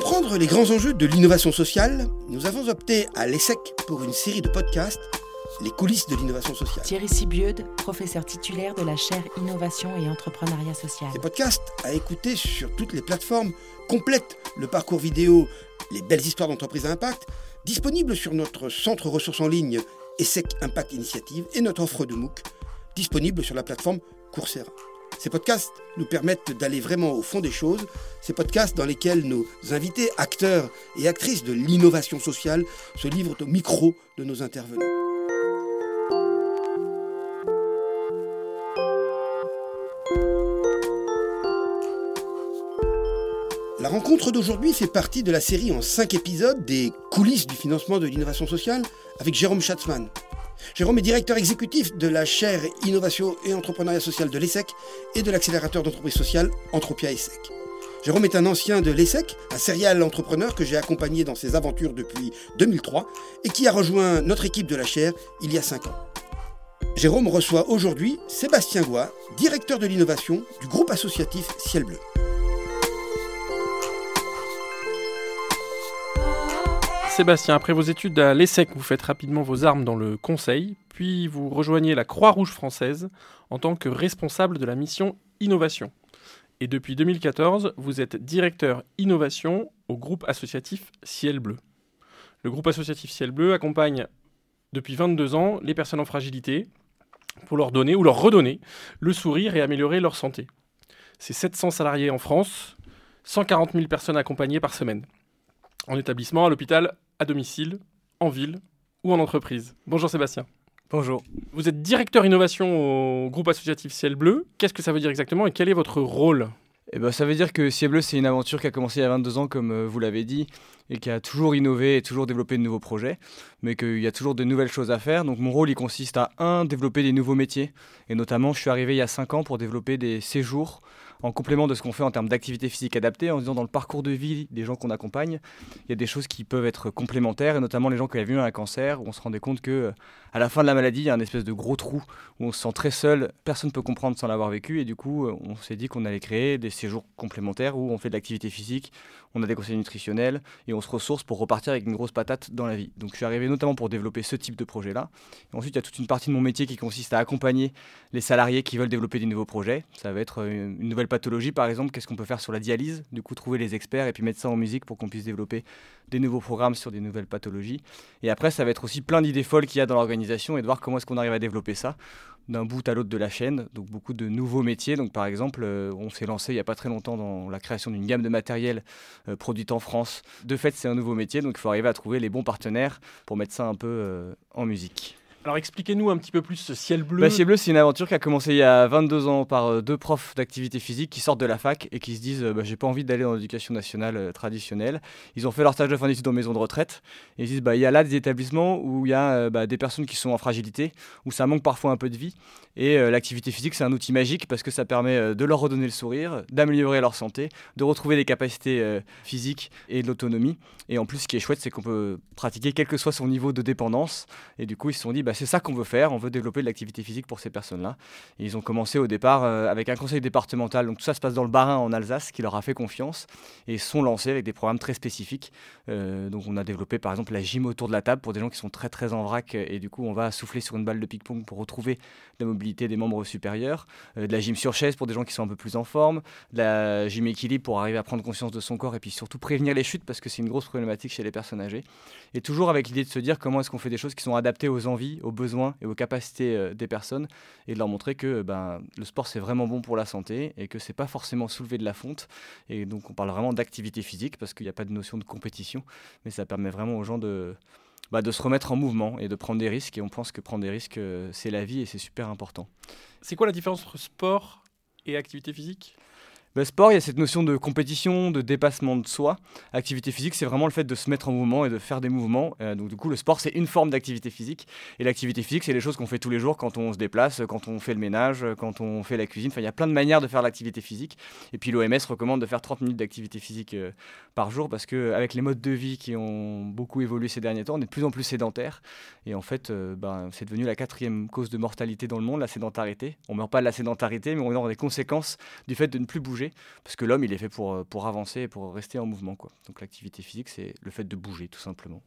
comprendre les grands enjeux de l'innovation sociale, nous avons opté à l'ESSEC pour une série de podcasts, Les coulisses de l'innovation sociale. Thierry Sibieude, professeur titulaire de la chaire Innovation et Entrepreneuriat Social. Ces podcasts à écouter sur toutes les plateformes complètent le parcours vidéo Les belles histoires d'entreprise à impact, disponible sur notre centre ressources en ligne ESSEC Impact Initiative et notre offre de MOOC, disponible sur la plateforme Coursera. Ces podcasts nous permettent d'aller vraiment au fond des choses, ces podcasts dans lesquels nos invités, acteurs et actrices de l'innovation sociale se livrent au micro de nos intervenants. La rencontre d'aujourd'hui fait partie de la série en cinq épisodes des coulisses du financement de l'innovation sociale avec Jérôme Schatzmann. Jérôme est directeur exécutif de la chaire Innovation et Entrepreneuriat Social de l'ESSEC et de l'accélérateur d'entreprise sociale Entropia ESSEC. Jérôme est un ancien de l'ESSEC, un serial entrepreneur que j'ai accompagné dans ses aventures depuis 2003 et qui a rejoint notre équipe de la chaire il y a 5 ans. Jérôme reçoit aujourd'hui Sébastien Goua, directeur de l'innovation du groupe associatif Ciel Bleu. Sébastien, après vos études à l'ESSEC, vous faites rapidement vos armes dans le conseil, puis vous rejoignez la Croix-Rouge française en tant que responsable de la mission Innovation. Et depuis 2014, vous êtes directeur innovation au groupe associatif Ciel Bleu. Le groupe associatif Ciel Bleu accompagne depuis 22 ans les personnes en fragilité pour leur donner ou leur redonner le sourire et améliorer leur santé. C'est 700 salariés en France, 140 000 personnes accompagnées par semaine en établissement, à l'hôpital, à domicile, en ville ou en entreprise. Bonjour Sébastien. Bonjour. Vous êtes directeur innovation au groupe associatif Ciel Bleu. Qu'est-ce que ça veut dire exactement et quel est votre rôle? Eh ben, ça veut dire que Ciel Bleu, c'est une aventure qui a commencé il y a 22 ans, comme euh, vous l'avez dit, et qui a toujours innové et toujours développé de nouveaux projets, mais qu'il y a toujours de nouvelles choses à faire. Donc mon rôle, il consiste à, un, développer des nouveaux métiers, et notamment, je suis arrivé il y a 5 ans pour développer des séjours en complément de ce qu'on fait en termes d'activité physique adaptée, en disant dans le parcours de vie des gens qu'on accompagne, il y a des choses qui peuvent être complémentaires, et notamment les gens qui avaient eu un cancer, où on se rendait compte que à la fin de la maladie, il y a un espèce de gros trou où on se sent très seul, personne ne peut comprendre sans l'avoir vécu, et du coup, on s'est dit qu'on allait créer des séjours complémentaires où on fait de l'activité physique, on a des conseils nutritionnels, et on se ressource pour repartir avec une grosse patate dans la vie. Donc je suis arrivé notamment pour développer ce type de projet-là. ensuite, il y a toute une partie de mon métier qui consiste à accompagner les salariés qui veulent développer des nouveaux projets. Ça va être une nouvelle pathologie, par exemple, qu'est-ce qu'on peut faire sur la dialyse, du coup trouver les experts et puis mettre ça en musique pour qu'on puisse développer des nouveaux programmes sur des nouvelles pathologies. Et après, ça va être aussi plein d'idées folles qu'il y a dans l'organisation et de voir comment est-ce qu'on arrive à développer ça d'un bout à l'autre de la chaîne, donc beaucoup de nouveaux métiers. Donc par exemple, euh, on s'est lancé il n'y a pas très longtemps dans la création d'une gamme de matériel euh, produit en France. De fait, c'est un nouveau métier, donc il faut arriver à trouver les bons partenaires pour mettre ça un peu euh, en musique. Alors expliquez-nous un petit peu plus ce ciel bleu. Bah, ciel bleu, c'est une aventure qui a commencé il y a 22 ans par euh, deux profs d'activité physique qui sortent de la fac et qui se disent bah, j'ai pas envie d'aller dans l'éducation nationale euh, traditionnelle. Ils ont fait leur stage de fin d'études en maison de retraite et ils disent bah, il y a là des établissements où il y a euh, bah, des personnes qui sont en fragilité, où ça manque parfois un peu de vie. Et l'activité physique, c'est un outil magique parce que ça permet de leur redonner le sourire, d'améliorer leur santé, de retrouver des capacités physiques et de l'autonomie. Et en plus, ce qui est chouette, c'est qu'on peut pratiquer quel que soit son niveau de dépendance. Et du coup, ils se sont dit bah, c'est ça qu'on veut faire, on veut développer de l'activité physique pour ces personnes-là. Ils ont commencé au départ euh, avec un conseil départemental, donc tout ça se passe dans le Bas-Rhin en Alsace, qui leur a fait confiance, et sont lancés avec des programmes très spécifiques. Euh, donc on a développé par exemple la gym autour de la table pour des gens qui sont très très en vrac, et du coup on va souffler sur une balle de ping-pong pour retrouver la mobilité des membres supérieurs, euh, de la gym sur chaise pour des gens qui sont un peu plus en forme, de la gym équilibre pour arriver à prendre conscience de son corps, et puis surtout prévenir les chutes, parce que c'est une grosse problématique chez les personnes âgées. Et toujours avec l'idée de se dire comment est-ce qu'on fait des choses qui sont adaptées aux envies, aux besoins et aux capacités euh, des personnes et de leur montrer que ben, le sport c'est vraiment bon pour la santé et que c'est pas forcément soulever de la fonte. Et donc on parle vraiment d'activité physique parce qu'il n'y a pas de notion de compétition, mais ça permet vraiment aux gens de, bah, de se remettre en mouvement et de prendre des risques. Et on pense que prendre des risques, euh, c'est la vie et c'est super important. C'est quoi la différence entre sport et activité physique? Le sport, il y a cette notion de compétition, de dépassement de soi. Activité physique, c'est vraiment le fait de se mettre en mouvement et de faire des mouvements. Euh, donc du coup, le sport, c'est une forme d'activité physique. Et l'activité physique, c'est les choses qu'on fait tous les jours quand on se déplace, quand on fait le ménage, quand on fait la cuisine. Enfin, il y a plein de manières de faire l'activité physique. Et puis l'OMS recommande de faire 30 minutes d'activité physique euh, par jour parce qu'avec les modes de vie qui ont beaucoup évolué ces derniers temps, on est de plus en plus sédentaire. Et en fait, euh, ben, c'est devenu la quatrième cause de mortalité dans le monde, la sédentarité. On ne meurt pas de la sédentarité, mais on meurt des conséquences du fait de ne plus bouger parce que l'homme, il est fait pour, pour avancer et pour rester en mouvement. Donc l'activité physique, c'est le fait de bouger, tout simplement.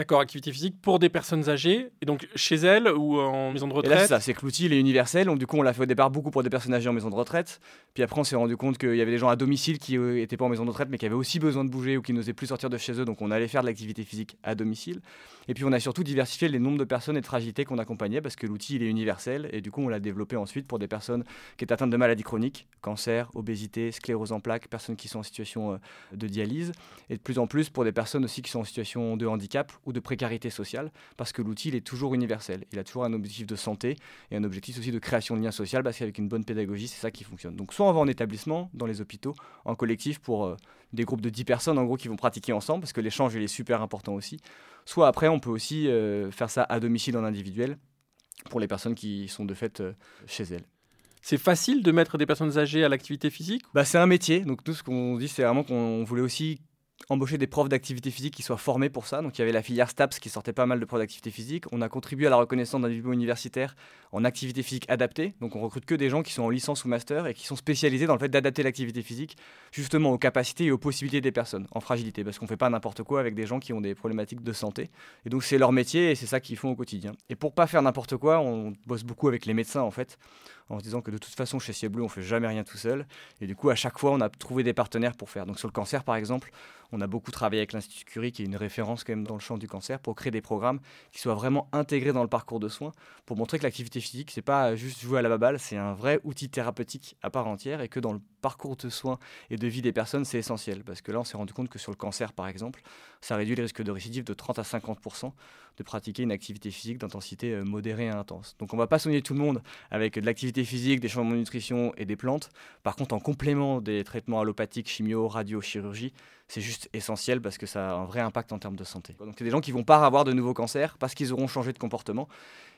D'accord, activité physique pour des personnes âgées, et donc chez elles ou en maison de Et retraite là, c'est ça, c'est que l'outil il est universel. Donc, du coup, on l'a fait au départ beaucoup pour des personnes âgées en maison de retraite. Puis après, on s'est rendu compte qu'il y avait des gens à domicile qui n'étaient pas en maison de retraite, mais qui avaient aussi besoin de bouger ou qui n'osaient plus sortir de chez eux. Donc, on allait faire de l'activité physique à domicile. Et puis, on a surtout diversifié les nombres de personnes et de fragilités qu'on accompagnait parce que l'outil il est universel. Et du coup, on l'a développé ensuite pour des personnes qui étaient atteintes de maladies chroniques, cancer, obésité, sclérose en plaques, personnes qui sont en situation euh, de dialyse. Et de plus en plus pour des personnes aussi qui sont en situation de handicap ou de précarité sociale, parce que l'outil il est toujours universel. Il a toujours un objectif de santé et un objectif aussi de création de liens sociaux, parce qu'avec une bonne pédagogie, c'est ça qui fonctionne. Donc soit on va en établissement, dans les hôpitaux, en collectif pour euh, des groupes de 10 personnes en gros qui vont pratiquer ensemble, parce que l'échange il est super important aussi. Soit après on peut aussi euh, faire ça à domicile en individuel pour les personnes qui sont de fait euh, chez elles. C'est facile de mettre des personnes âgées à l'activité physique? Bah, c'est un métier, donc tout ce qu'on dit, c'est vraiment qu'on voulait aussi embaucher des profs d'activité physique qui soient formés pour ça. Donc il y avait la filière STAPS qui sortait pas mal de profs d'activité physique. On a contribué à la reconnaissance d'un diplôme universitaire en activité physique adaptée. Donc on recrute que des gens qui sont en licence ou master et qui sont spécialisés dans le fait d'adapter l'activité physique justement aux capacités et aux possibilités des personnes en fragilité. Parce qu'on fait pas n'importe quoi avec des gens qui ont des problématiques de santé. Et donc c'est leur métier et c'est ça qu'ils font au quotidien. Et pour pas faire n'importe quoi, on bosse beaucoup avec les médecins en fait en se disant que de toute façon chez Ciel Bleu on fait jamais rien tout seul et du coup à chaque fois on a trouvé des partenaires pour faire donc sur le cancer par exemple on a beaucoup travaillé avec l'Institut Curie qui est une référence quand même dans le champ du cancer pour créer des programmes qui soient vraiment intégrés dans le parcours de soins pour montrer que l'activité physique c'est pas juste jouer à la baballe c'est un vrai outil thérapeutique à part entière et que dans le parcours de soins et de vie des personnes c'est essentiel parce que là on s'est rendu compte que sur le cancer par exemple ça réduit les risques de récidive de 30 à 50% de pratiquer une activité physique d'intensité euh, modérée et intense. Donc on va pas soigner tout le monde avec de l'activité physique, des changements de nutrition et des plantes. Par contre, en complément des traitements allopathiques, chimio, radio, chirurgie, c'est juste essentiel parce que ça a un vrai impact en termes de santé. Donc a des gens qui vont pas avoir de nouveaux cancers parce qu'ils auront changé de comportement.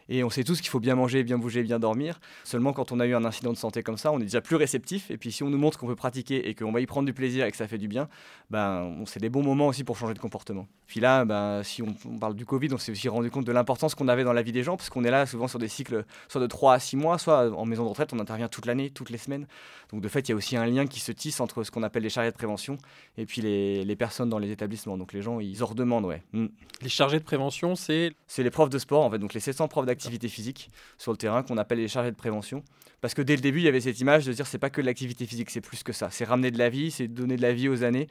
Et on sait tous qu'il faut bien manger, bien bouger, bien dormir. Seulement quand on a eu un incident de santé comme ça, on est déjà plus réceptif. Et puis si on nous montre qu'on peut pratiquer et qu'on va y prendre du plaisir et que ça fait du bien, ben, c'est des bons moments aussi pour changer de comportement. Puis là, ben, si on, on parle du Covid, on s'est aussi rendu compte de l'importance qu'on avait dans la vie des gens, parce qu'on est là souvent sur des cycles soit de 3 à 6 mois, soit en maison de retraite, on intervient toute l'année, toutes les semaines. Donc de fait, il y a aussi un lien qui se tisse entre ce qu'on appelle les chargés de prévention et puis les, les personnes dans les établissements. Donc les gens, ils en redemandent, ouais. Mm. Les chargés de prévention, c'est C'est les profs de sport, en fait, donc les 700 profs d'activité physique sur le terrain qu'on appelle les chargés de prévention. Parce que dès le début, il y avait cette image de dire c'est pas que de l'activité physique, c'est plus que ça. C'est ramener de la vie, c'est donner de la vie aux années.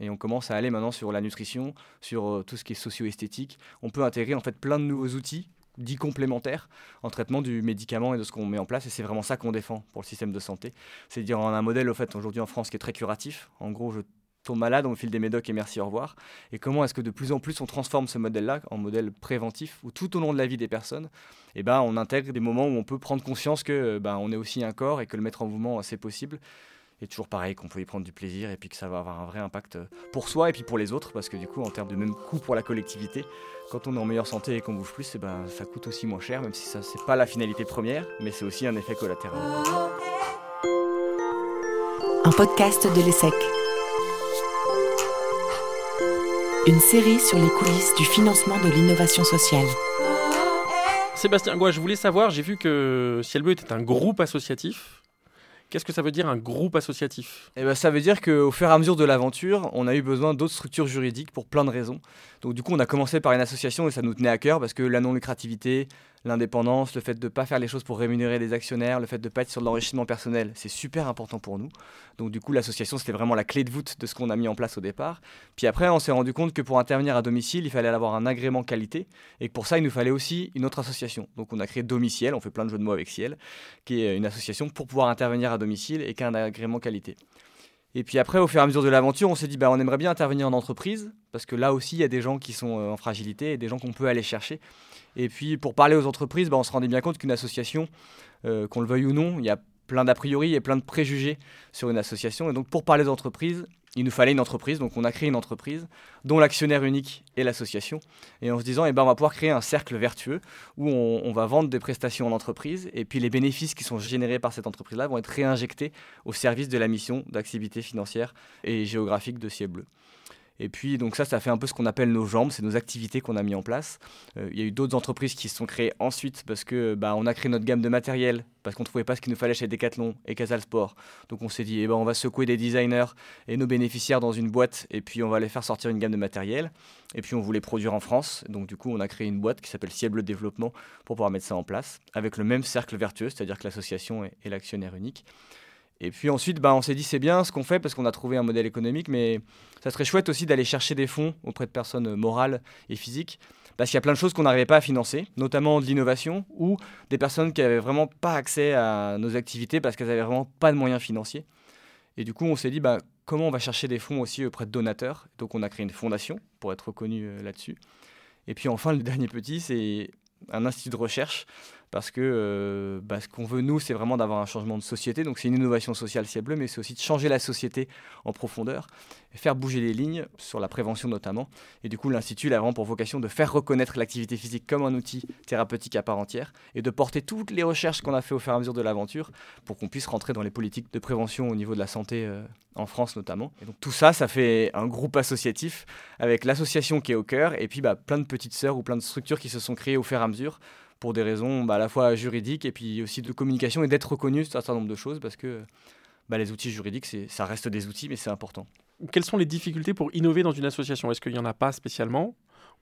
Et on commence à aller maintenant sur la nutrition, sur euh, tout ce qui est socio-esthétique. On peut intégrer en fait plein de nouveaux outils dits complémentaires en traitement du médicament et de ce qu'on met en place. Et c'est vraiment ça qu'on défend pour le système de santé. C'est dire en un modèle, au fait, aujourd'hui en France qui est très curatif. En gros, je tombe malade, on me file des médocs et merci, au revoir. Et comment est-ce que de plus en plus on transforme ce modèle-là en modèle préventif où tout au long de la vie des personnes, eh ben, on intègre des moments où on peut prendre conscience que euh, ben, on est aussi un corps et que le mettre en mouvement, c'est possible. Et toujours pareil, qu'on peut y prendre du plaisir et puis que ça va avoir un vrai impact euh, pour soi et puis pour les autres, parce que du coup, en termes de même coût pour la collectivité, quand on est en meilleure santé et qu'on bouge plus, eh ben, ça coûte aussi moins cher, même si ça, c'est pas la finalité première, mais c'est aussi un effet collatéral. Un podcast de l'ESSEC. Une série sur les coulisses du financement de l'innovation sociale. Sébastien Goua, je voulais savoir, j'ai vu que Ciel Bleu était un groupe associatif. Qu'est-ce que ça veut dire un groupe associatif? Eh ben, ça veut dire qu'au fur et à mesure de l'aventure, on a eu besoin d'autres structures juridiques pour plein de raisons. Donc du coup, on a commencé par une association et ça nous tenait à cœur parce que la non-lucrativité, l'indépendance, le fait de ne pas faire les choses pour rémunérer les actionnaires, le fait de ne pas être sur l'enrichissement personnel, c'est super important pour nous. Donc du coup, l'association, c'était vraiment la clé de voûte de ce qu'on a mis en place au départ. Puis après, on s'est rendu compte que pour intervenir à domicile, il fallait avoir un agrément qualité et pour ça, il nous fallait aussi une autre association. Donc on a créé Domiciel, on fait plein de jeux de mots avec Ciel, qui est une association pour pouvoir intervenir à domicile et qui a un agrément qualité. Et puis après, au fur et à mesure de l'aventure, on s'est dit, bah, on aimerait bien intervenir en entreprise, parce que là aussi, il y a des gens qui sont euh, en fragilité et des gens qu'on peut aller chercher. Et puis, pour parler aux entreprises, bah, on se rendait bien compte qu'une association, euh, qu'on le veuille ou non, il y a plein d'a priori et plein de préjugés sur une association. Et donc, pour parler d'entreprise, il nous fallait une entreprise. Donc, on a créé une entreprise dont l'actionnaire unique est l'association. Et en se disant, eh ben, on va pouvoir créer un cercle vertueux où on, on va vendre des prestations en entreprise. Et puis, les bénéfices qui sont générés par cette entreprise-là vont être réinjectés au service de la mission d'activité financière et géographique de Ciel Bleu. Et puis, donc ça, ça fait un peu ce qu'on appelle nos jambes, c'est nos activités qu'on a mis en place. Euh, il y a eu d'autres entreprises qui se sont créées ensuite parce que bah, on a créé notre gamme de matériel, parce qu'on ne trouvait pas ce qu'il nous fallait chez Decathlon et Casal Sport. Donc on s'est dit, eh ben, on va secouer des designers et nos bénéficiaires dans une boîte, et puis on va les faire sortir une gamme de matériel. Et puis on voulait produire en France, donc du coup on a créé une boîte qui s'appelle Ciel Développement pour pouvoir mettre ça en place, avec le même cercle vertueux, c'est-à-dire que l'association est l'actionnaire unique. Et puis ensuite, bah, on s'est dit c'est bien ce qu'on fait parce qu'on a trouvé un modèle économique, mais ça serait chouette aussi d'aller chercher des fonds auprès de personnes morales et physiques, parce qu'il y a plein de choses qu'on n'arrivait pas à financer, notamment de l'innovation ou des personnes qui n'avaient vraiment pas accès à nos activités parce qu'elles n'avaient vraiment pas de moyens financiers. Et du coup, on s'est dit bah, comment on va chercher des fonds aussi auprès de donateurs. Donc on a créé une fondation pour être reconnu euh, là-dessus. Et puis enfin, le dernier petit, c'est un institut de recherche parce que euh, bah, ce qu'on veut, nous, c'est vraiment d'avoir un changement de société. Donc c'est une innovation sociale ciel bleu, mais c'est aussi de changer la société en profondeur, et faire bouger les lignes, sur la prévention notamment. Et du coup, l'Institut a vraiment pour vocation de faire reconnaître l'activité physique comme un outil thérapeutique à part entière, et de porter toutes les recherches qu'on a fait au fur et à mesure de l'aventure, pour qu'on puisse rentrer dans les politiques de prévention au niveau de la santé euh, en France notamment. Et donc tout ça, ça fait un groupe associatif, avec l'association qui est au cœur, et puis bah, plein de petites sœurs ou plein de structures qui se sont créées au fur et à mesure pour des raisons bah, à la fois juridiques et puis aussi de communication et d'être reconnu un certain nombre de choses parce que bah, les outils juridiques, ça reste des outils, mais c'est important. Quelles sont les difficultés pour innover dans une association? Est-ce qu'il n'y en a pas spécialement?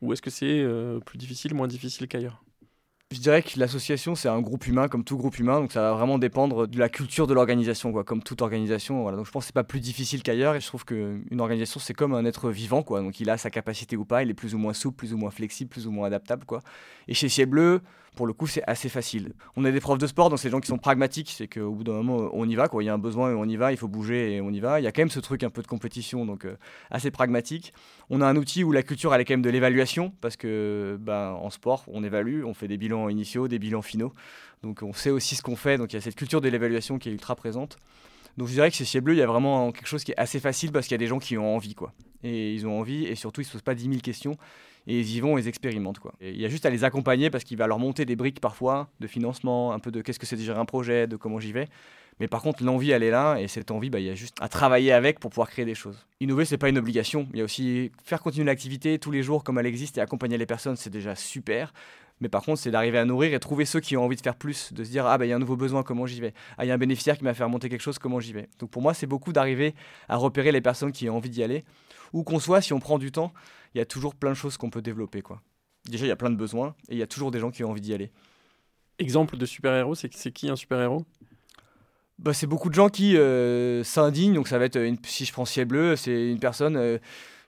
Ou est-ce que c'est euh, plus difficile, moins difficile qu'ailleurs? Je dirais que l'association, c'est un groupe humain, comme tout groupe humain, donc ça va vraiment dépendre de la culture de l'organisation, quoi, comme toute organisation. Voilà. Donc je pense que c'est pas plus difficile qu'ailleurs, et je trouve qu'une organisation, c'est comme un être vivant, quoi. Donc il a sa capacité ou pas, il est plus ou moins souple, plus ou moins flexible, plus ou moins adaptable, quoi. Et chez Ciel Bleu, pour le coup, c'est assez facile. On est des profs de sport, donc c'est des gens qui sont pragmatiques, c'est qu'au bout d'un moment, on y va, quoi. Il y a un besoin, on y va, il faut bouger et on y va. Il y a quand même ce truc un peu de compétition, donc euh, assez pragmatique. On a un outil où la culture, elle est quand même de l'évaluation, parce que ben, en sport, on évalue, on fait des bilans initiaux, des bilans finaux. Donc on sait aussi ce qu'on fait, donc il y a cette culture de l'évaluation qui est ultra présente. Donc je dirais que chez Ciel Bleu, il y a vraiment quelque chose qui est assez facile parce qu'il y a des gens qui ont envie, quoi. Et ils ont envie, et surtout, ils ne se posent pas 10 000 questions et ils y vont, ils expérimentent. Quoi. il y a juste à les accompagner parce qu'il va leur monter des briques parfois de financement, un peu de qu'est-ce que c'est déjà un projet, de comment j'y vais. Mais par contre, l'envie, elle est là, et cette envie, bah, il y a juste à travailler avec pour pouvoir créer des choses. Innover, c'est pas une obligation. Il y a aussi faire continuer l'activité tous les jours comme elle existe et accompagner les personnes, c'est déjà super. Mais par contre, c'est d'arriver à nourrir et trouver ceux qui ont envie de faire plus, de se dire ah bah il y a un nouveau besoin, comment j'y vais? Ah il y a un bénéficiaire qui m'a fait remonter quelque chose, comment j'y vais? Donc pour moi, c'est beaucoup d'arriver à repérer les personnes qui ont envie d'y aller, où qu'on soit, si on prend du temps, il y a toujours plein de choses qu'on peut développer quoi. Déjà, il y a plein de besoins et il y a toujours des gens qui ont envie d'y aller. Exemple de super-héros, c'est qui un super-héros? Bah, c'est beaucoup de gens qui euh, s'indignent. Donc ça va être, une, si je prends Ciel Bleu, c'est une personne euh,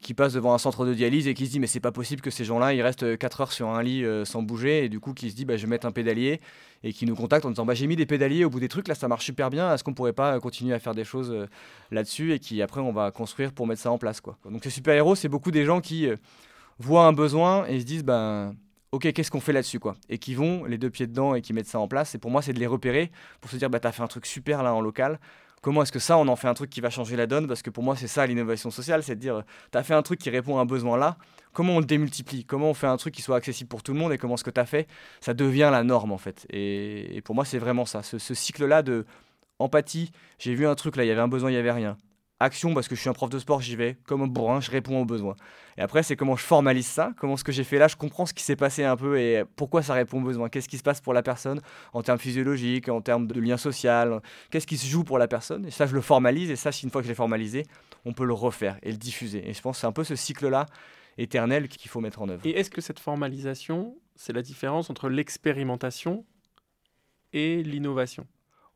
qui passe devant un centre de dialyse et qui se dit mais c'est pas possible que ces gens-là ils restent 4 heures sur un lit euh, sans bouger et du coup qui se dit bah, je vais mettre un pédalier et qui nous contacte en disant bah, j'ai mis des pédaliers au bout des trucs là ça marche super bien est-ce qu'on pourrait pas continuer à faire des choses là-dessus et qui après on va construire pour mettre ça en place quoi. Donc ces super héros c'est beaucoup des gens qui voient un besoin et se disent ben ok, qu'est-ce qu'on fait là-dessus, quoi Et qui vont les deux pieds dedans et qui mettent ça en place. Et pour moi, c'est de les repérer pour se dire, bah, t'as fait un truc super là en local. Comment est-ce que ça, on en fait un truc qui va changer la donne? Parce que pour moi, c'est ça l'innovation sociale, c'est de dire, t'as fait un truc qui répond à un besoin là. Comment on le démultiplie? Comment on fait un truc qui soit accessible pour tout le monde Et comment ce que t'as fait, ça devient la norme en fait. Et, pour moi, c'est vraiment ça, ce, ce cycle-là de empathie. J'ai vu un truc là, il y avait un besoin, il y avait rien action parce que je suis un prof de sport, j'y vais comme un bourrin, je réponds aux besoins. Et après, c'est comment je formalise ça, comment ce que j'ai fait là, je comprends ce qui s'est passé un peu et pourquoi ça répond aux besoins, qu'est-ce qui se passe pour la personne en termes physiologiques, en termes de lien social, qu'est-ce qui se joue pour la personne? Et ça, je le formalise et ça, une fois que je l'ai formalisé, on peut le refaire et le diffuser. Et je pense que c'est un peu ce cycle-là éternel qu'il faut mettre en œuvre. Et est-ce que cette formalisation, c'est la différence entre l'expérimentation et l'innovation?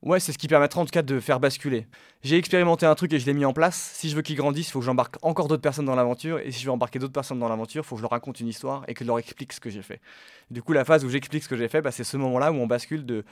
Ouais, c'est ce qui permettra en tout cas de faire basculer. J'ai expérimenté un truc et je l'ai mis en place. Si je veux qu'il grandisse, il faut que j'embarque encore d'autres personnes dans l'aventure. Et si je veux embarquer d'autres personnes dans l'aventure, il faut que je leur raconte une histoire et que je leur explique ce que j'ai fait. Du coup, la phase où j'explique ce que j'ai fait, bah, c'est ce moment-là où on bascule de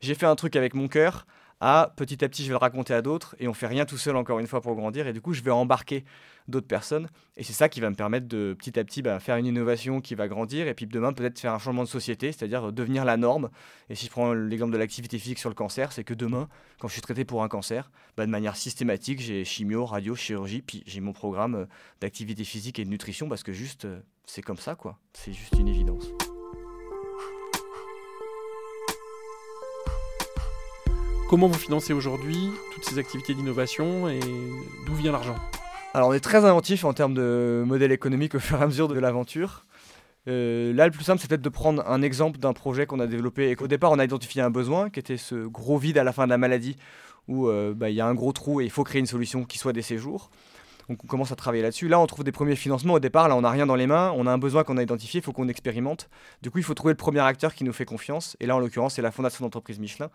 j'ai fait un truc avec mon cœur à petit à petit je vais le raconter à d'autres et on fait rien tout seul encore une fois pour grandir et du coup je vais embarquer d'autres personnes et c'est ça qui va me permettre de petit à petit bah, faire une innovation qui va grandir et puis demain peut-être faire un changement de société c'est-à-dire devenir la norme et si je prends l'exemple de l'activité physique sur le cancer c'est que demain quand je suis traité pour un cancer bah, de manière systématique j'ai chimio radio chirurgie puis j'ai mon programme euh, d'activité physique et de nutrition parce que juste euh, c'est comme ça quoi. C'est juste une évidence Comment vous financez aujourd'hui toutes ces activités d'innovation et d'où vient l'argent? Alors on est très inventif en termes de modèle économique au fur et à mesure de l'aventure. Euh, là, le plus simple, c'est peut-être de prendre un exemple d'un projet qu'on a développé et qu'au départ, on a identifié un besoin, qui était ce gros vide à la fin de la maladie, où euh, bah, il y a un gros trou et il faut créer une solution qui soit des séjours. Donc on commence à travailler là-dessus. Là, on trouve des premiers financements au départ. Là, on n'a rien dans les mains. On a un besoin qu'on a identifié. Il faut qu'on expérimente. Du coup, il faut trouver le premier acteur qui nous fait confiance. Et là, en l'occurrence, c'est la fondation d'entreprise Michelin.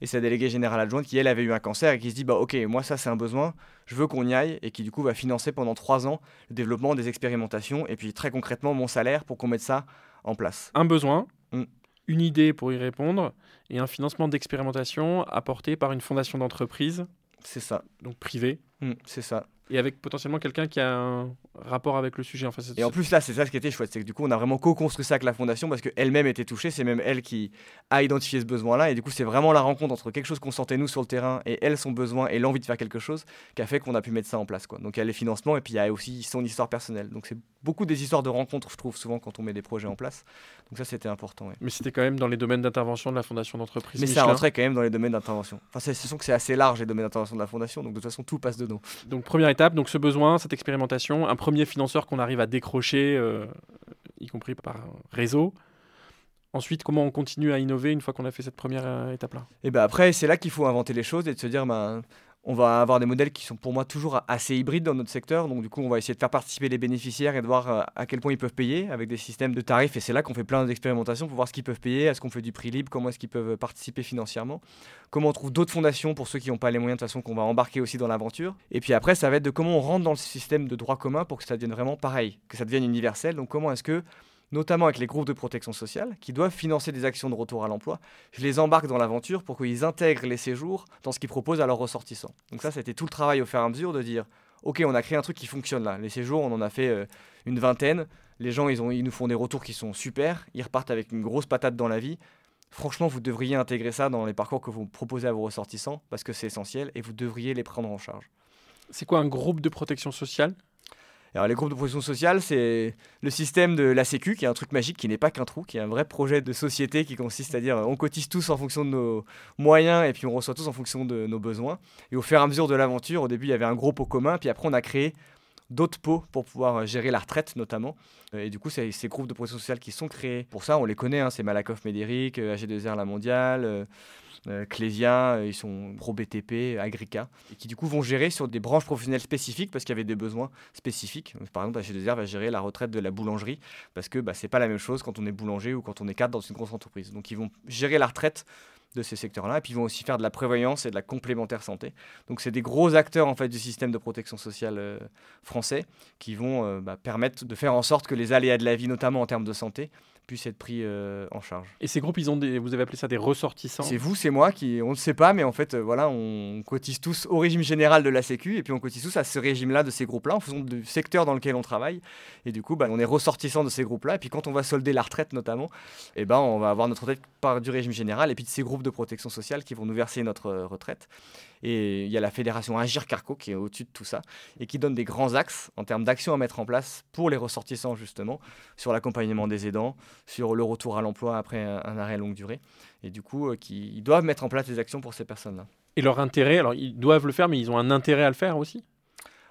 Et la déléguée générale adjointe qui, elle, avait eu un cancer et qui se dit bah, Ok, moi, ça, c'est un besoin. Je veux qu'on y aille. Et qui, du coup, va financer pendant trois ans le développement des expérimentations. Et puis, très concrètement, mon salaire pour qu'on mette ça en place. Un besoin, Mm. une idée pour y répondre et un financement d'expérimentation apporté par une fondation d'entreprise, C'est ça. donc privée, Mm, c'est ça. Et avec potentiellement quelqu'un qui a un rapport avec le sujet. Enfin, Et en plus, là, c'est ça qui était chouette, c'est que du coup, on a vraiment co-construit ça avec la fondation parce qu'elle-même était touchée. C'est même elle qui a identifié ce besoin-là. Et du coup, c'est vraiment la rencontre entre quelque chose qu'on sentait nous sur le terrain et elle, son besoin et l'envie de faire quelque chose qui a fait qu'on a pu mettre ça en place. Donc, il y a les financements et puis il y a aussi son histoire personnelle. Donc, c'est beaucoup des histoires de rencontres, je trouve, souvent quand on met des projets en place. Donc, ça, c'était important. ouais. Mais c'était quand même dans les domaines d'intervention de la fondation d'entreprise. Mais ça rentrait quand même dans les domaines d'intervention. Enfin, c'est, que c'est assez large les domaines d'intervention de la fondation. Donc, de toute façon, tout passe dedans. Donc première étape, donc ce besoin, cette expérimentation, un premier financeur qu'on arrive à décrocher, euh, y compris par réseau. Ensuite, comment on continue à innover une fois qu'on a fait cette première euh, étape-là? Et ben après, c'est là qu'il faut inventer les choses et de se dire, ben, on va avoir des modèles qui sont pour moi toujours assez hybrides dans notre secteur. Donc du coup, on va essayer de faire participer les bénéficiaires et de voir euh, à quel point ils peuvent payer avec des systèmes de tarifs. Et c'est là qu'on fait plein d'expérimentations pour voir ce qu'ils peuvent payer, est-ce qu'on fait du prix libre, comment est-ce qu'ils peuvent participer financièrement, comment on trouve d'autres fondations pour ceux qui n'ont pas les moyens de façon qu'on va embarquer aussi dans l'aventure? Et puis après, ça va être de comment on rentre dans le système de droit commun pour que ça devienne vraiment pareil, que ça devienne universel. Donc comment est-ce que notamment avec les groupes de protection sociale, qui doivent financer des actions de retour à l'emploi. Je les embarque dans l'aventure pour qu'ils intègrent les séjours dans ce qu'ils proposent à leurs ressortissants. Donc ça, c'était tout le travail au fur et à mesure de dire, ok, on a créé un truc qui fonctionne là. Les séjours, on en a fait euh, une vingtaine. Les gens, ont, ils nous font des retours qui sont super. Ils repartent avec une grosse patate dans la vie. Franchement, vous devriez intégrer ça dans les parcours que vous proposez à vos ressortissants parce que c'est essentiel et vous devriez les prendre en charge. C'est quoi un groupe de protection sociale? Alors, les groupes de protection sociale, c'est le système de la Sécu, qui est un truc magique, qui n'est pas qu'un trou, qui est un vrai projet de société qui consiste à dire on cotise tous en fonction de nos moyens et puis on reçoit tous en fonction de nos besoins. Et au fur et à mesure de l'aventure, au début, il y avait un gros pot commun, puis après, on a créé d'autres pots pour pouvoir euh, gérer la retraite notamment. Euh, Et du coup, c'est ces groupes de protection sociale qui sont créés. Pour ça, on les connaît, hein, c'est Malakoff Médéric, euh, AG2R La Mondiale, euh, euh, Clésia, euh, ils sont pro BTP, Agrica, et qui du coup vont gérer sur des branches professionnelles spécifiques parce qu'il y avait des besoins spécifiques. Par exemple, AG2R va gérer la retraite de la boulangerie parce que bah, c'est pas la même chose quand on est boulanger ou quand on est cadre dans une grosse entreprise. Donc ils vont gérer la retraite de ces secteurs-là et puis ils vont aussi faire de la prévoyance et de la complémentaire santé. Donc c'est des gros acteurs en fait du système de protection sociale euh, français qui vont euh, bah, permettre de faire en sorte que les aléas de la vie, notamment en termes de santé, puissent être pris euh, en charge. Et ces groupes, ils ont des, vous avez appelé ça des ressortissants? C'est vous, c'est moi qui, on ne sait pas, mais en fait, euh, voilà, on cotise tous au régime général de la Sécu et puis on cotise tous à ce régime-là de ces groupes-là en fonction du secteur dans lequel on travaille. Et du coup, bah, on est ressortissant de ces groupes-là. Et puis quand on va solder la retraite notamment, eh ben, on va avoir notre retraite par du régime général et puis de ces groupes de protection sociale qui vont nous verser notre euh, retraite. Et il y a la fédération Agir Carco qui est au-dessus de tout ça et qui donne des grands axes en termes d'actions à mettre en place pour les ressortissants justement sur l'accompagnement des aidants, sur le retour à l'emploi après un, arrêt longue durée. Et du coup, euh, qui, ils doivent mettre en place des actions pour ces personnes-là. Et leur intérêt, alors ils doivent le faire, mais ils ont un intérêt à le faire aussi?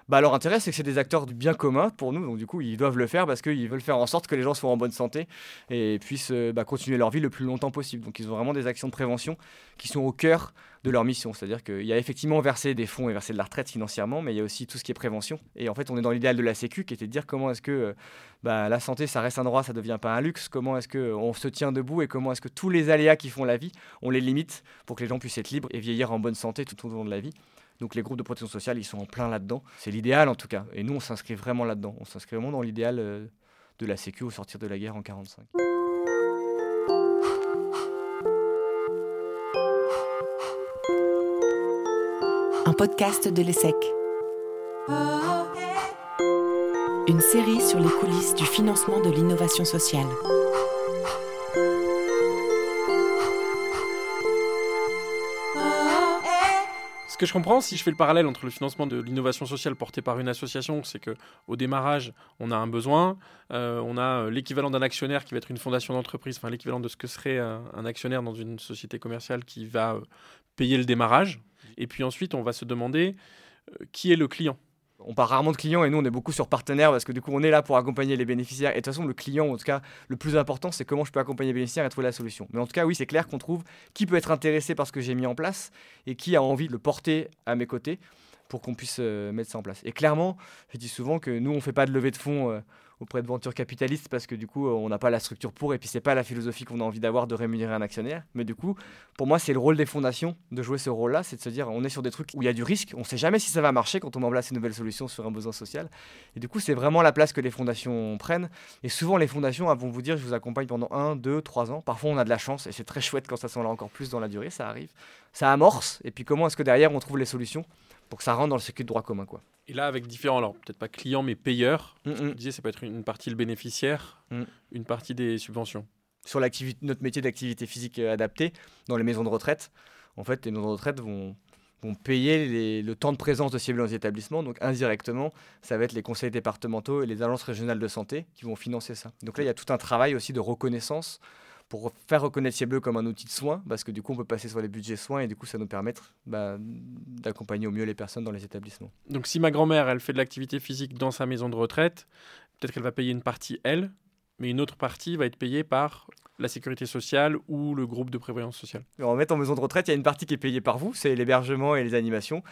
Bah, leur intérêt, c'est que c'est des acteurs du bien commun pour nous. Donc, du coup, ils doivent le faire parce qu'ils veulent faire en sorte que les gens soient en bonne santé et puissent euh, bah, continuer leur vie le plus longtemps possible. Donc, ils ont vraiment des actions de prévention qui sont au cœur de leur mission. C'est-à-dire qu'il y a effectivement versé des fonds et versé de la retraite financièrement, mais il y a aussi tout ce qui est prévention. Et en fait, on est dans l'idéal de la Sécu qui était de dire comment est-ce que euh, bah, la santé, ça reste un droit, ça devient pas un luxe. Comment est-ce qu'on se tient debout et comment est-ce que tous les aléas qui font la vie, on les limite pour que les gens puissent être libres et vieillir en bonne santé tout au long de la vie. Donc les groupes de protection sociale, ils sont en plein là-dedans. C'est l'idéal en tout cas. Et nous, on s'inscrit vraiment là-dedans. On s'inscrit vraiment dans l'idéal euh, de la Sécu au sortir de la guerre en 45. Un podcast de l'ESSEC. Une série sur les coulisses du financement de l'innovation sociale. Ce que je comprends, si je fais le parallèle entre le financement de l'innovation sociale porté par une association, c'est que au démarrage, on a un besoin, euh, on a euh, l'équivalent d'un actionnaire qui va être une fondation d'entreprise, enfin l'équivalent de ce que serait un, actionnaire dans une société commerciale qui va euh, payer le démarrage. Et puis ensuite, on va se demander qui est le client. On parle rarement de clients et nous on est beaucoup sur partenaires parce que du coup on est là pour accompagner les bénéficiaires. Et de toute façon le client, en tout cas le plus important, c'est comment je peux accompagner les bénéficiaires et trouver la solution. Mais en tout cas oui c'est clair qu'on trouve qui peut être intéressé par ce que j'ai mis en place et qui a envie de le porter à mes côtés pour qu'on puisse euh, mettre ça en place. Et clairement, je dis souvent que nous on fait pas de levée de fonds. Euh, auprès de ventures capitalistes parce que du coup, on n'a pas la structure pour et puis c'est pas la philosophie qu'on a envie d'avoir de rémunérer un actionnaire. Mais du coup, pour moi, c'est le rôle des fondations de jouer ce rôle-là, c'est de se dire on est sur des trucs où il y a du risque, on sait jamais si ça va marcher quand on met en place une nouvelle solution sur un besoin social. Et du coup, c'est vraiment la place que les fondations prennent. Et souvent, les fondations vont vous dire je vous accompagne pendant 1, 2, 3 ans. Parfois, on a de la chance et c'est très chouette quand ça sont là encore plus dans la durée, ça arrive. Ça amorce et puis comment est-ce que derrière on trouve les solutions pour que ça rentre dans le circuit de droit commun. Quoi. Et là, avec différents, alors peut-être pas clients, mais payeurs, mm, mm. tu disais, ça peut être une partie le bénéficiaire, Mm. une partie des subventions. Sur notre métier d'activité physique euh, adaptée, dans les maisons de retraite, en fait, les maisons de retraite vont, vont payer les- le temps de présence de cibles dans les établissements. Donc indirectement, ça va être les conseils départementaux et les agences régionales de santé qui vont financer ça. Donc là, il y a tout un travail aussi de reconnaissance pour faire reconnaître Ciel comme un outil de soins, parce que du coup, on peut passer sur les budgets soins et du coup, ça nous permettre bah, d'accompagner au mieux les personnes dans les établissements. Donc si ma grand-mère, elle fait de l'activité physique dans sa maison de retraite, peut-être qu'elle va payer une partie, elle, mais une autre partie va être payée par la sécurité sociale ou le groupe de prévoyance sociale. En fait, en maison de retraite, il y a une partie qui est payée par vous, c'est l'hébergement et les animations.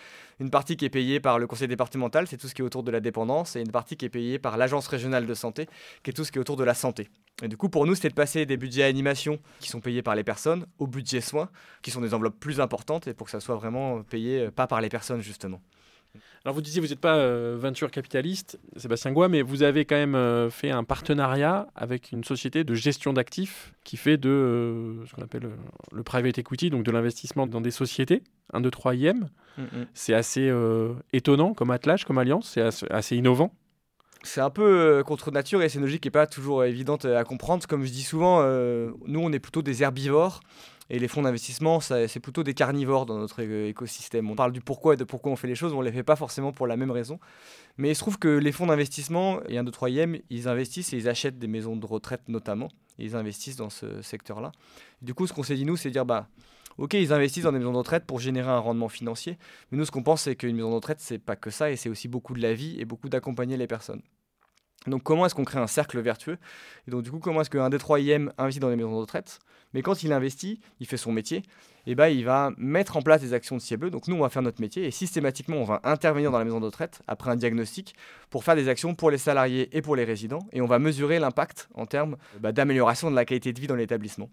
Une partie qui est payée par le conseil départemental, c'est tout ce qui est autour de la dépendance. Et une partie qui est payée par l'agence régionale de santé, qui est tout ce qui est autour de la santé. Et du coup, pour nous, c'était de passer des budgets animation qui sont payés par les personnes au budget soins, qui sont des enveloppes plus importantes, et pour que ça soit vraiment payé euh, pas par les personnes, justement. Alors vous disiez, vous n'êtes pas euh, venture capitaliste, Sébastien Goua, mais vous avez quand même euh, fait un partenariat avec une société de gestion d'actifs qui fait de euh, ce qu'on appelle euh, le private equity, donc de l'investissement dans des sociétés, 1, 2, 3 IM. C'est assez étonnant comme attelage, comme alliance, c'est assez, assez innovant. C'est un peu contre nature et c'est une logique qui n'est pas toujours évidente à comprendre. Comme je dis souvent, euh, nous, on est plutôt des herbivores. Et les fonds d'investissement, c'est plutôt des carnivores dans notre écosystème. On parle du pourquoi et de pourquoi on fait les choses, on ne les fait pas forcément pour la même raison. Mais il se trouve que les fonds d'investissement, et un de 3 IM, ils investissent et ils achètent des maisons de retraite notamment. Ils investissent dans ce secteur-là. Du coup, ce qu'on s'est dit, nous, c'est dire, bah, ok, ils investissent dans des maisons de retraite pour générer un rendement financier. Mais nous, ce qu'on pense, c'est qu'une maison de retraite, c'est pas que ça, et c'est aussi beaucoup de la vie et beaucoup d'accompagner les personnes. Donc comment est-ce qu'on crée un cercle vertueux? Et donc du coup, comment est-ce qu'un des 3 IM investit dans des maisons de retraite? Mais quand il investit, il fait son métier, et ben il va mettre en place des actions de cible. Donc nous, on va faire notre métier, et systématiquement, on va intervenir dans la maison de retraite après un diagnostic pour faire des actions pour les salariés et pour les résidents, et on va mesurer l'impact en termes bah, d'amélioration de la qualité de vie dans l'établissement.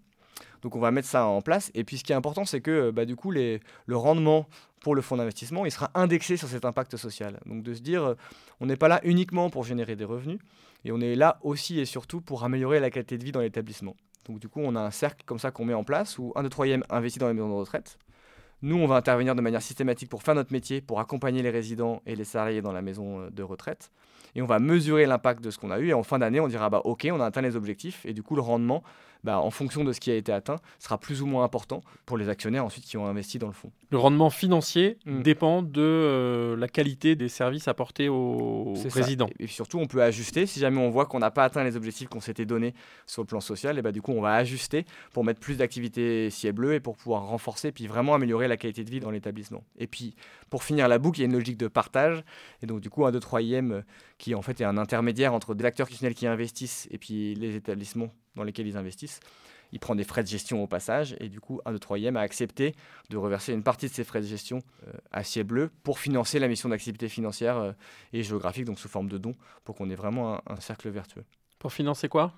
Donc on va mettre ça en place. Et puis ce qui est important, c'est que bah, du coup, le rendement pour le fonds d'investissement, il sera indexé sur cet impact social. Donc de se dire, euh, on n'est pas là uniquement pour générer des revenus, et on est là aussi et surtout pour améliorer la qualité de vie dans l'établissement. Donc du coup, on a un cercle comme ça qu'on met en place où un de troisième investit dans les maisons de retraite. Nous, on va intervenir de manière systématique pour faire notre métier, pour accompagner les résidents et les salariés dans la maison euh, de retraite. Et on va mesurer l'impact de ce qu'on a eu. Et en fin d'année, on dira, bah, OK, on a atteint les objectifs. Et du coup, le rendement, bah, en fonction de ce qui a été atteint, sera plus ou moins important pour les actionnaires ensuite qui ont investi dans le fonds. Le rendement financier Mm. dépend de euh, la qualité des services apportés ça. résidents. Et, et surtout, on peut ajuster. Si jamais on voit qu'on n'a pas atteint les objectifs qu'on s'était donnés sur le plan social, et bah, du coup, on va ajuster pour mettre plus d'activités ciel bleu et pour pouvoir renforcer puis vraiment améliorer la qualité de vie dans l'établissement. Et puis, pour finir la boucle, il y a une logique de partage. Et donc, du coup, un 2, 3 IM qui en fait est un intermédiaire entre des acteurs qui investissent et puis les établissements dans lesquels ils investissent. Il prend des frais de gestion au passage et du coup, un 2, 3 IM a accepté de reverser une partie de ses frais de gestion euh, à ciel bleu pour financer la mission d'activité financière euh, et géographique, donc sous forme de dons, pour qu'on ait vraiment un cercle vertueux. Pour financer quoi?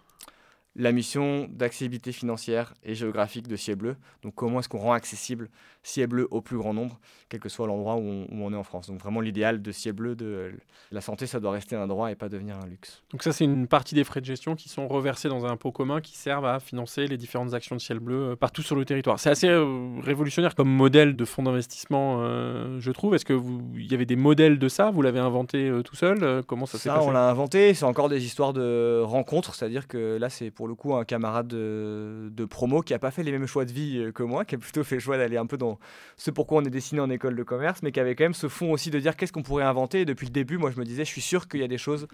La mission d'accessibilité financière et géographique de Ciel Bleu, donc comment est-ce qu'on rend accessible Ciel Bleu au plus grand nombre, quel que soit l'endroit où, on- où on est en France. Donc vraiment l'idéal de Ciel Bleu, de la santé, ça doit rester un droit et pas devenir un luxe. Donc ça, c'est une partie des frais de gestion qui sont reversés dans un pot commun qui servent à financer les différentes actions de ciel bleu euh, partout sur le territoire. C'est assez euh, révolutionnaire comme modèle de fonds d'investissement, euh, je trouve. Est-ce que vous, il y avait des modèles de ça? Vous l'avez inventé euh, tout seul? Comment ça s'est Ça, passé? on l'a inventé. C'est encore des histoires de rencontres. C'est-à-dire que là, c'est pour le coup un camarade de, promo qui a pas fait les mêmes choix de vie euh, que moi, qui a plutôt fait le choix d'aller un peu dans ce pourquoi on est destiné en école de commerce, mais qui avait quand même ce fond aussi de dire qu'est-ce qu'on pourrait inventer. Et depuis le début, moi, je me disais, je suis sûr qu'il y a des choses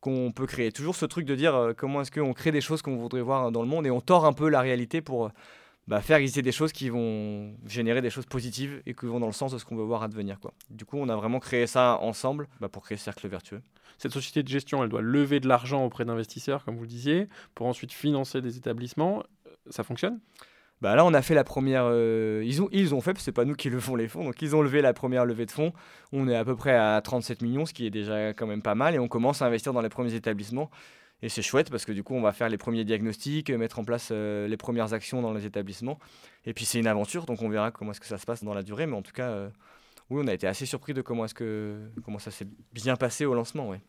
qu'on peut créer. Toujours ce truc de dire euh, comment est-ce qu'on crée des choses qu'on voudrait voir dans le monde et on tord un peu la réalité pour, bah, faire exister des choses qui vont générer des choses positives et qui vont dans le sens de ce qu'on veut voir advenir. Quoi. Du coup, on a vraiment créé ça ensemble bah, pour créer ce cercle vertueux. Cette société de gestion, elle doit lever de l'argent auprès d'investisseurs, comme vous le disiez, pour ensuite financer des établissements. Ça fonctionne? Bah là, on a fait la première. Euh, ils, ont, ils ont fait, c'est pas nous qui levons les fonds. Donc, ils ont levé la première levée de fonds. On est à peu près à 37 millions, ce qui est déjà quand même pas mal. Et on commence à investir dans les premiers établissements. Et c'est chouette parce que du coup, on va faire les premiers diagnostics, mettre en place euh, les premières actions dans les établissements. Et puis, c'est une aventure. Donc, on verra comment est-ce que ça se passe dans la durée. Mais en tout cas, euh, oui, on a été assez surpris de comment, est-ce que, comment ça s'est bien passé au lancement. Ouais.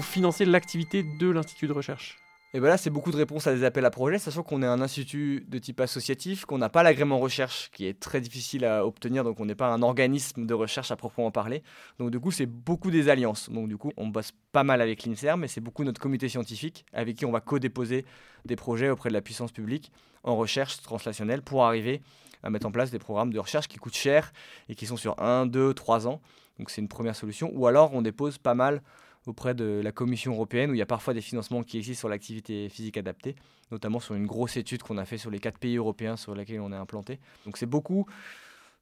Vous financez l'activité de l'Institut de recherche et bien là, c'est beaucoup de réponses à des appels à projets, sachant qu'on est un institut de type associatif, qu'on n'a pas l'agrément recherche, qui est très difficile à obtenir, donc on n'est pas un organisme de recherche à proprement parler. Donc du coup, c'est beaucoup des alliances. Donc du coup, on bosse pas mal avec l'INSERM, mais c'est beaucoup notre comité scientifique, avec qui on va co-déposer des projets auprès de la puissance publique en recherche translationnelle pour arriver à mettre en place des programmes de recherche qui coûtent cher et qui sont sur 1, 2, 3 ans. Donc c'est une première solution. Ou alors on dépose pas mal auprès de la Commission européenne, où il y a parfois des financements qui existent sur l'activité physique adaptée, notamment sur une grosse étude qu'on a fait sur les quatre pays européens sur lesquels on est implanté. Donc c'est beaucoup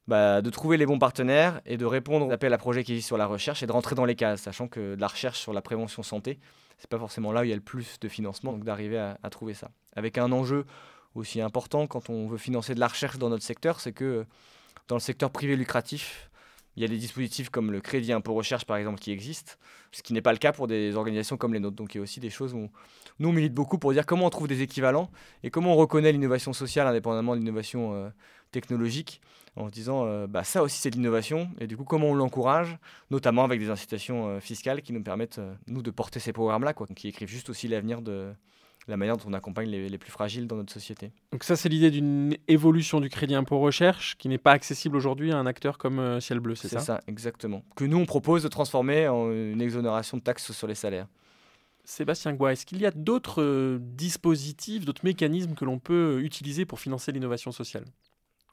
bah, de trouver les bons partenaires et de répondre aux appels à projets qui existent sur la recherche et de rentrer dans les cases, sachant que de la recherche sur la prévention santé, c'est pas forcément là où il y a le plus de financement, donc d'arriver à, à trouver ça. Avec un enjeu aussi important quand on veut financer de la recherche dans notre secteur, c'est que dans le secteur privé lucratif, il y a des dispositifs comme le crédit impôt recherche, par exemple, qui existent, ce qui n'est pas le cas pour des organisations comme les nôtres. Donc il y a aussi des choses où nous, on milite beaucoup pour dire comment on trouve des équivalents et comment on reconnaît l'innovation sociale indépendamment de l'innovation euh, technologique, en se disant, euh, bah, ça aussi c'est de l'innovation, et du coup, comment on l'encourage, notamment avec des incitations euh, fiscales qui nous permettent, nous, de porter ces programmes-là, qui écrivent juste aussi l'avenir de, la manière dont on accompagne les, plus fragiles dans notre société. Donc ça, c'est l'idée d'une évolution du crédit impôt recherche qui n'est pas accessible aujourd'hui à un acteur comme euh, Ciel Bleu, c'est ça C'est ça, exactement. Que nous, on propose de transformer en une exonération de taxes sur les salaires. Sébastien Goua, est-ce qu'il y a d'autres euh, dispositifs, d'autres mécanismes que l'on peut utiliser pour financer l'innovation sociale?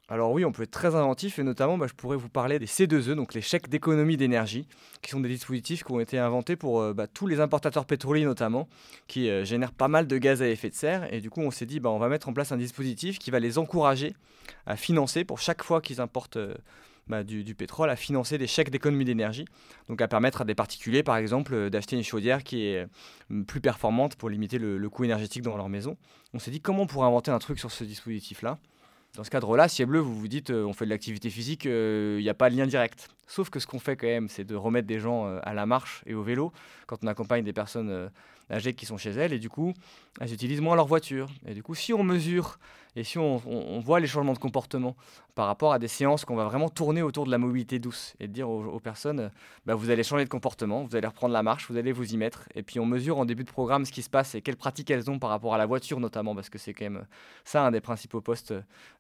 Alors oui, on peut être très inventif et notamment, bah, je pourrais vous parler des C2E, donc les chèques d'économie d'énergie, qui sont des dispositifs qui ont été inventés pour euh, bah, tous les importateurs pétroliers notamment, qui euh, génèrent pas mal de gaz à effet de serre. Et du coup, on s'est dit, bah, on va mettre en place un dispositif qui va les encourager à financer pour chaque fois qu'ils importent euh, du, pétrole, à financer des chèques d'économie d'énergie, donc à permettre à des particuliers, par exemple, d'acheter une chaudière qui est plus performante pour limiter le, le coût énergétique dans leur maison. On s'est dit comment on pourrait inventer un truc sur ce dispositif-là? Dans ce cadre-là, Ciel Bleu, vous vous dites, euh, on fait de l'activité physique, il euh, n'y a pas de lien direct. Sauf que ce qu'on fait quand même, c'est de remettre des gens euh, à la marche et au vélo quand on accompagne des personnes âgées qui sont chez elles. Et du coup, elles utilisent moins leur voiture. Et du coup, si on mesure et si on, voit les changements de comportement par rapport à des séances qu'on va vraiment tourner autour de la mobilité douce et dire aux, personnes, bah, vous allez changer de comportement, vous allez reprendre la marche, vous allez vous y mettre. Et puis on mesure en début de programme ce qui se passe et quelles pratiques elles ont par rapport à la voiture notamment, parce que c'est quand même ça un des principaux postes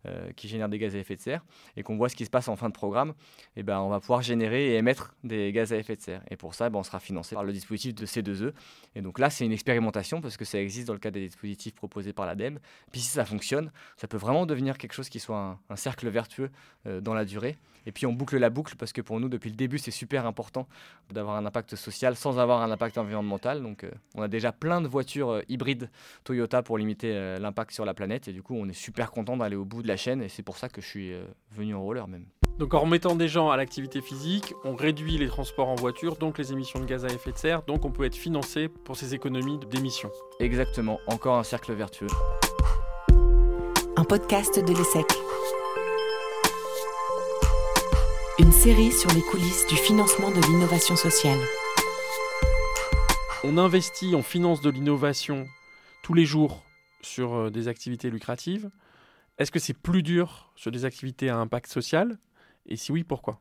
euh, qui génèrent des gaz à effet de serre. Et qu'on voit ce qui se passe en fin de programme, et ben on va pouvoir générer et émettre des gaz à effet de serre. Et pour ça, ben, on sera financé par le dispositif de C2E. Et donc là, c'est une expérimentation parce que ça existe dans le cadre des dispositifs proposés par l'ADEME. Puis si ça fonctionne, ça peut vraiment devenir quelque chose qui soit un, cercle vertueux euh, dans la durée. Et puis on boucle la boucle parce que pour nous, depuis le début, c'est super important d'avoir un impact social sans avoir un impact environnemental. Donc euh, on a déjà plein de voitures euh, hybrides Toyota pour limiter l'impact sur la planète. Et du coup, on est super content d'aller au bout de la chaîne. Et c'est pour ça que je suis venu en roller même. Donc en remettant des gens à l'activité physique, on réduit les transports en voiture, donc les émissions de gaz à effet de serre, donc on peut être financé pour ces économies d'émissions. Exactement, encore un cercle vertueux un podcast de l'ESSEC. Une série sur les coulisses du financement de l'innovation sociale. On investit, on finance de l'innovation tous les jours sur euh, des activités lucratives. Est-ce que c'est plus dur sur des activités à impact social? Et si oui, pourquoi?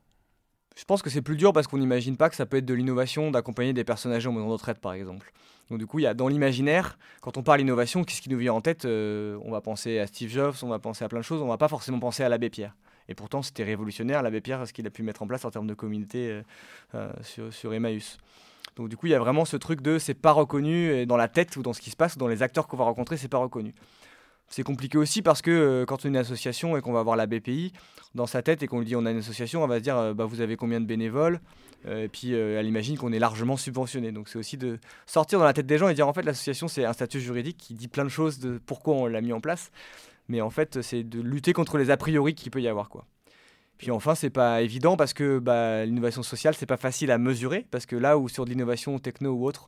Je pense que c'est plus dur parce qu'on n'imagine pas que ça peut être de l'innovation d'accompagner des personnes âgées en maison de retraite, par exemple. Donc du coup, il y a dans l'imaginaire, quand on parle innovation, qu'est-ce qui nous vient en tête euh, On va penser à Steve Jobs, on va penser à plein de choses, on va pas forcément penser à l'abbé Pierre. Et pourtant, c'était révolutionnaire, l'abbé Pierre, ce qu'il a pu mettre en place en termes de communauté euh, euh, sur, sur, Emmaüs. Donc du coup, il y a vraiment ce truc de c'est pas reconnu dans la tête ou dans ce qui se passe ou dans les acteurs qu'on va rencontrer, c'est pas reconnu. C'est compliqué aussi parce que euh, quand on est une association et qu'on va voir la BPI, dans sa tête et qu'on lui dit on a une association, on va se dire euh, bah, vous avez combien de bénévoles euh, Et puis elle imagine qu'on est largement subventionné. Donc c'est aussi de sortir dans la tête des gens et dire en fait l'association c'est un statut juridique qui dit plein de choses de pourquoi on l'a mis en place. Mais en fait c'est de lutter contre les a priori qu'il peut y avoir. quoi. Puis enfin, c'est pas évident parce que bah, l'innovation sociale, c'est pas facile à mesurer. Parce que là où sur de l'innovation techno ou autre,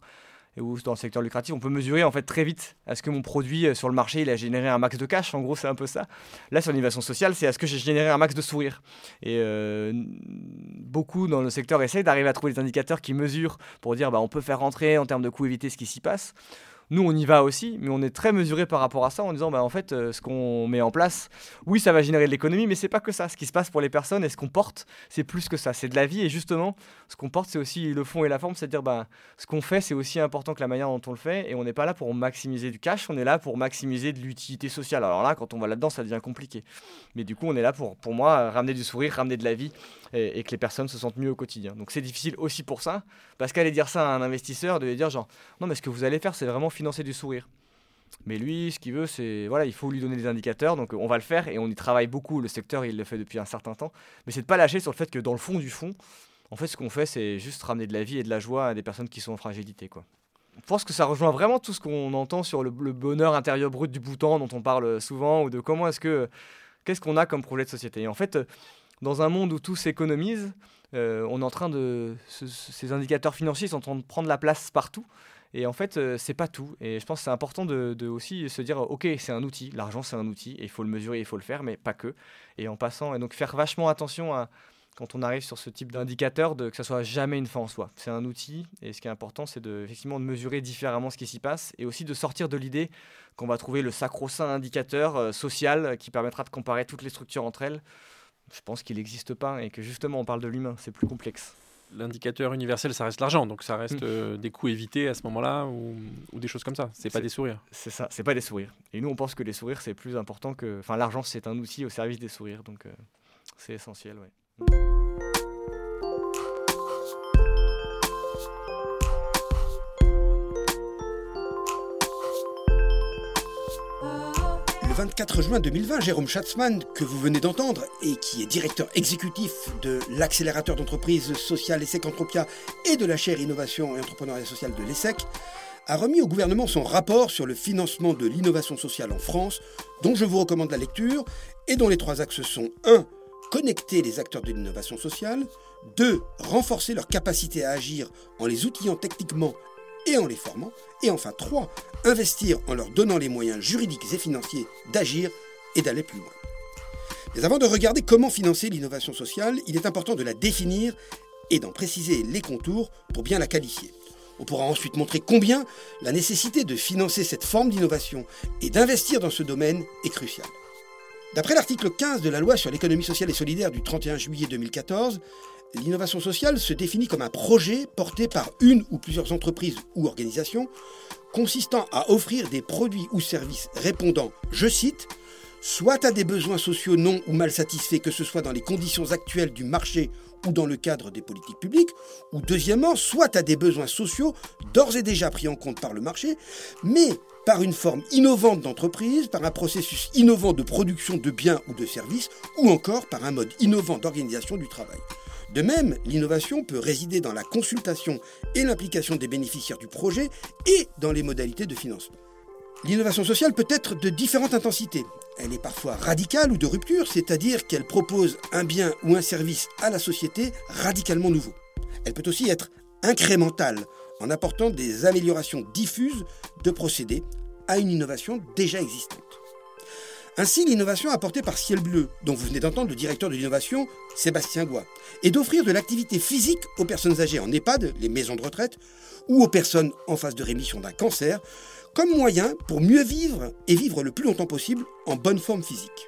ou dans le secteur lucratif, on peut mesurer en fait très vite est-ce que mon produit euh, sur le marché il a généré un max de cash. En gros c'est un peu ça. Là sur l'innovation sociale c'est est-ce que j'ai généré un max de sourire. Et euh, beaucoup dans le secteur essayent d'arriver à trouver des indicateurs qui mesurent pour dire bah, on peut faire rentrer en termes de coût éviter ce qui s'y passe nous, on y va aussi, mais on est très mesuré par rapport à ça en disant, bah, en fait, euh, ce qu'on met en place, oui, ça va générer de l'économie, mais c'est pas que ça. Ce qui se passe pour les personnes et ce qu'on porte, c'est plus que ça. C'est de la vie et justement, ce qu'on porte, c'est aussi le fond et la forme. C'est-à-dire, bah, ce qu'on fait, c'est aussi important que la manière dont on le fait et on n'est pas là pour maximiser du cash, on est là pour maximiser de l'utilité sociale. Alors là, quand on va là-dedans, ça devient compliqué. Mais du coup, on est là pour, pour moi, ramener du sourire, ramener de la vie et, que les personnes se sentent mieux au quotidien. Donc c'est difficile aussi pour ça, parce qu'aller dire ça à un investisseur, de lui dire genre, non, mais ce que vous allez faire, c'est vraiment financer du sourire. Mais lui, ce qu'il veut, c'est voilà, il faut lui donner des indicateurs, donc on va le faire et on y travaille beaucoup. Le secteur, il le fait depuis un certain temps, mais c'est de pas lâcher sur le fait que dans le fond du fond, en fait, ce qu'on fait, c'est juste ramener de la vie et de la joie à des personnes qui sont en fragilité, quoi. Je pense que ça rejoint vraiment tout ce qu'on entend sur le, bonheur intérieur brut du bouton dont on parle souvent, ou de comment est-ce que qu'est-ce qu'on a comme projet de société. En fait, dans un monde où tout s'économise, euh, on est en train de. ces indicateurs financiers sont en train de prendre la place partout. Et en fait, euh, c'est pas tout. Et je pense que c'est important de, aussi se dire, ok, c'est un outil. L'argent, c'est un outil. Il faut le mesurer, il faut le faire, mais pas que. Et en passant, et donc faire vachement attention à quand on arrive sur ce type d'indicateur, que ça soit jamais une fin en soi. C'est un outil. Et ce qui est important, c'est de, effectivement de mesurer différemment ce qui s'y passe. Et aussi de sortir de l'idée qu'on va trouver le sacro-saint indicateur euh, social qui permettra de comparer toutes les structures entre elles je pense qu'il n'existe pas et que justement on parle de l'humain, c'est plus complexe. L'indicateur universel, ça reste l'argent, donc ça reste mm. euh, des coûts évités à ce moment-là ou, des choses comme ça. C'est pas des sourires. C'est ça, c'est pas des sourires. Et nous, on pense que les sourires, c'est plus important que. Enfin, l'argent, c'est un outil au service des sourires, donc euh, c'est essentiel, ouais. 24 juin 2020, Jérôme Schatzmann, que vous venez d'entendre et qui est directeur exécutif de l'accélérateur d'entreprises sociales ESSEC Entropia et de la chaire Innovation et Entrepreneuriat Social de l'ESSEC, a remis au gouvernement son rapport sur le financement de l'innovation sociale en France, dont je vous recommande la lecture et dont les trois axes sont 1. Connecter les acteurs de l'innovation sociale, 2. Renforcer leur capacité à agir en les outillant techniquement et en les formant. Et enfin, 3. Investir en leur donnant les moyens juridiques et financiers d'agir et d'aller plus loin. Mais avant de regarder comment financer l'innovation sociale, il est important de la définir et d'en préciser les contours pour bien la qualifier. On pourra ensuite montrer combien la nécessité de financer cette forme d'innovation et d'investir dans ce domaine est cruciale. D'après l'article 15 de la loi sur l'économie sociale et solidaire du 31 juillet 2014, L'innovation sociale se définit comme un projet porté par une ou plusieurs entreprises ou organisations consistant à offrir des produits ou services répondant, je cite, soit à des besoins sociaux non ou mal satisfaits, que ce soit dans les conditions actuelles du marché ou dans le cadre des politiques publiques, ou deuxièmement, soit à des besoins sociaux d'ores et déjà pris en compte par le marché, mais par une forme innovante d'entreprise, par un processus innovant de production de biens ou de services, ou encore par un mode innovant d'organisation du travail. De même, l'innovation peut résider dans la consultation et l'implication des bénéficiaires du projet et dans les modalités de financement. L'innovation sociale peut être de différentes intensités. Elle est parfois radicale ou de rupture, c'est-à-dire qu'elle propose un bien ou un service à la société radicalement nouveau. Elle peut aussi être incrémentale, en apportant des améliorations diffuses de procédés à une innovation déjà existante. Ainsi, l'innovation apportée par Ciel Bleu, dont vous venez d'entendre le directeur de l'innovation, Sébastien Goua, est d'offrir de l'activité physique aux personnes âgées en EHPAD, les maisons de retraite, ou aux personnes en phase de rémission d'un cancer, comme moyen pour mieux vivre et vivre le plus longtemps possible en bonne forme physique.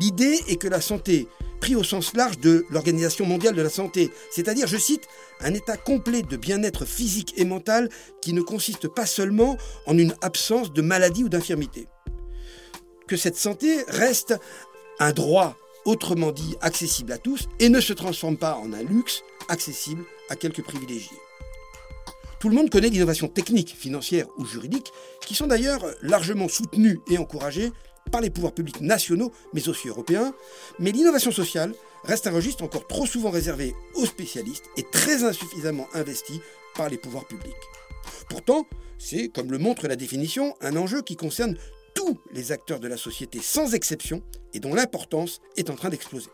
L'idée est que la santé, pris au sens large de l'Organisation mondiale de la santé, c'est-à-dire, je cite, un état complet de bien-être physique et mental qui ne consiste pas seulement en une absence de maladie ou d'infirmité que cette santé reste un droit, autrement dit accessible à tous, et ne se transforme pas en un luxe accessible à quelques privilégiés. Tout le monde connaît l'innovation technique, financière ou juridique, qui sont d'ailleurs largement soutenues et encouragées par les pouvoirs publics nationaux, mais aussi européens. Mais l'innovation sociale reste un registre encore trop souvent réservé aux spécialistes et très insuffisamment investi par les pouvoirs publics. Pourtant, c'est, comme le montre la définition, un enjeu qui concerne tous les acteurs de la société sans exception et dont l'importance est en train d'exploser.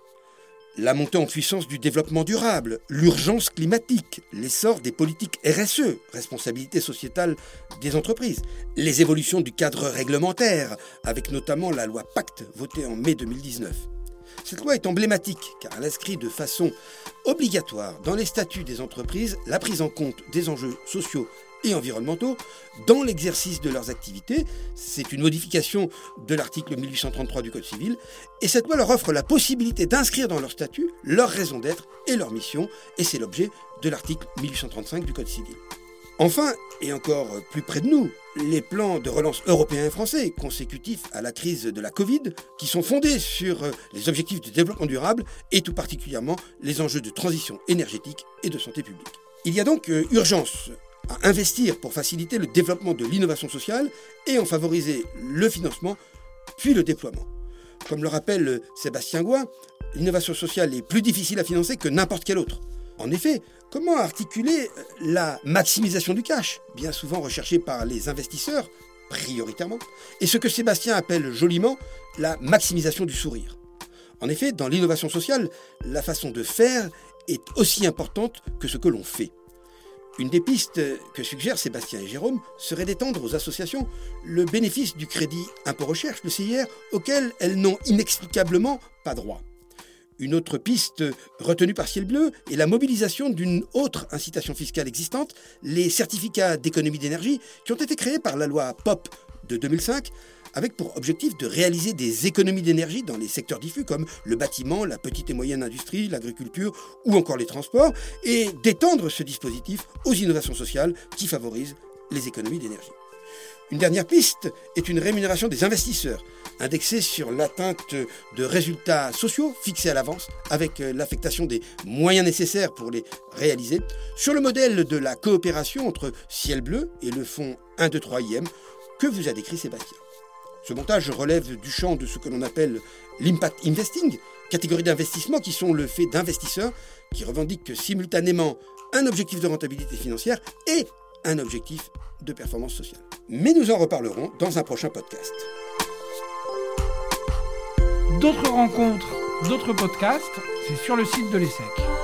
La montée en puissance du développement durable, l'urgence climatique, l'essor des politiques RSE, responsabilité sociétale des entreprises, les évolutions du cadre réglementaire, avec notamment la loi Pacte votée en mai 2019. Cette loi est emblématique car elle inscrit de façon obligatoire dans les statuts des entreprises la prise en compte des enjeux sociaux et environnementaux dans l'exercice de leurs activités. C'est une modification de l'article 1833 du Code civil. Et cette loi leur offre la possibilité d'inscrire dans leur statut leur raison d'être et leur mission. Et c'est l'objet de l'article 1835 du Code civil. Enfin, et encore plus près de nous, les plans de relance européens et français consécutifs à la crise de la Covid, qui sont fondés sur les objectifs de développement durable et tout particulièrement les enjeux de transition énergétique et de santé publique. Il y a donc urgence à investir pour faciliter le développement de l'innovation sociale et en favoriser le financement, puis le déploiement. Comme le rappelle Sébastien Goua, l'innovation sociale est plus difficile à financer que n'importe quelle autre. En effet, comment articuler la maximisation du cash, bien souvent recherchée par les investisseurs, prioritairement, et ce que Sébastien appelle joliment la maximisation du sourire? En effet, dans l'innovation sociale, la façon de faire est aussi importante que ce que l'on fait. Une des pistes que suggèrent Sébastien et Jérôme serait d'étendre aux associations le bénéfice du crédit impôt recherche, le CIR, auquel elles n'ont inexplicablement pas droit. Une autre piste retenue par Ciel Bleu est la mobilisation d'une autre incitation fiscale existante, les certificats d'économie d'énergie, qui ont été créés par la loi POP de 2005 avec pour objectif de réaliser des économies d'énergie dans les secteurs diffus comme le bâtiment, la petite et moyenne industrie, l'agriculture ou encore les transports, et d'étendre ce dispositif aux innovations sociales qui favorisent les économies d'énergie. Une dernière piste est une rémunération des investisseurs, indexée sur l'atteinte de résultats sociaux fixés à l'avance, avec l'affectation des moyens nécessaires pour les réaliser, sur le modèle de la coopération entre Ciel Bleu et le fonds 1, 2, 3 IM que vous a décrit Sébastien? Ce montage relève du champ de ce que l'on appelle l'impact investing, catégorie d'investissement qui sont le fait d'investisseurs qui revendiquent simultanément un objectif de rentabilité financière et un objectif de performance sociale. Mais nous en reparlerons dans un prochain podcast. D'autres rencontres, d'autres podcasts, c'est sur le site de l'ESSEC.